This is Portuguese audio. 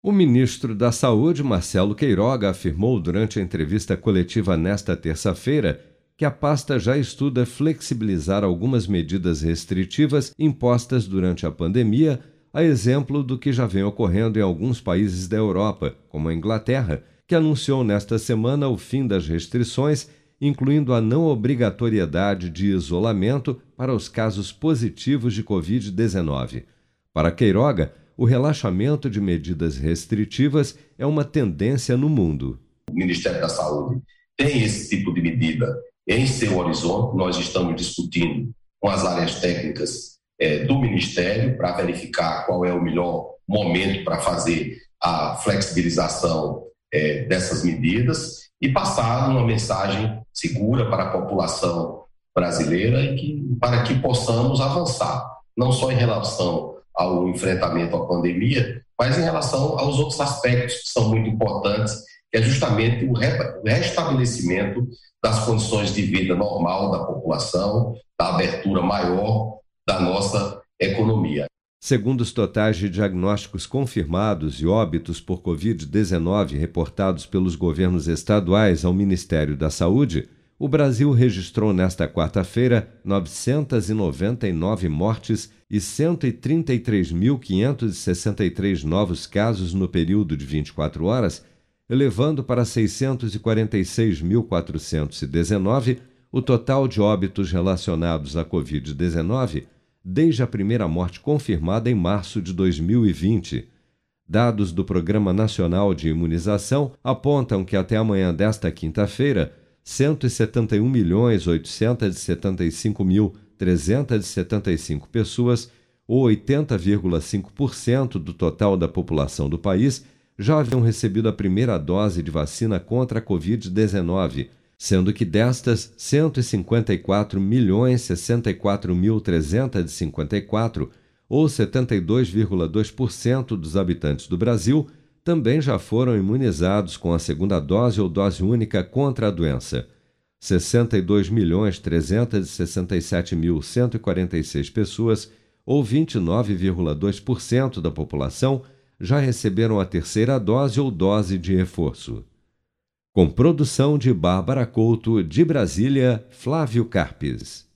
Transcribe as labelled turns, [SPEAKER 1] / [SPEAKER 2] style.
[SPEAKER 1] O ministro da Saúde, Marcelo Queiroga, afirmou durante a entrevista coletiva nesta terça-feira que a pasta já estuda flexibilizar algumas medidas restritivas impostas durante a pandemia, a exemplo do que já vem ocorrendo em alguns países da Europa, como a Inglaterra, que anunciou nesta semana o fim das restrições, incluindo a não obrigatoriedade de isolamento para os casos positivos de Covid-19. Para Queiroga, o relaxamento de medidas restritivas é uma tendência no mundo.
[SPEAKER 2] O Ministério da Saúde tem esse tipo de medida em seu horizonte. Nós estamos discutindo com as áreas técnicas é, do Ministério para verificar qual é o melhor momento para fazer a flexibilização é, dessas medidas e passar uma mensagem segura para a população brasileira e que, para que possamos avançar, não só em relação ao enfrentamento à pandemia, mas em relação aos outros aspectos que são muito importantes, que é justamente o restabelecimento das condições de vida normal da população, da abertura maior da nossa economia.
[SPEAKER 1] Segundo os totais de diagnósticos confirmados e óbitos por Covid-19 reportados pelos governos estaduais ao Ministério da Saúde, o Brasil registrou nesta quarta-feira 999 mortes e 133.563 novos casos no período de 24 horas, elevando para 646.419 o total de óbitos relacionados à Covid-19 desde a primeira morte confirmada em março de 2020. Dados do Programa Nacional de Imunização apontam que até amanhã desta quinta-feira, 171.875.375 pessoas, ou 80,5% do total da população do país, já haviam recebido a primeira dose de vacina contra a Covid-19, sendo que destas 154.064.354, ou 72,2% dos habitantes do Brasil, também já foram imunizados com a segunda dose ou dose única contra a doença. 62.367.146 pessoas, ou 29,2% da população, já receberam a terceira dose ou dose de reforço. Com produção de Bárbara Couto, de Brasília, Flávio Carpes.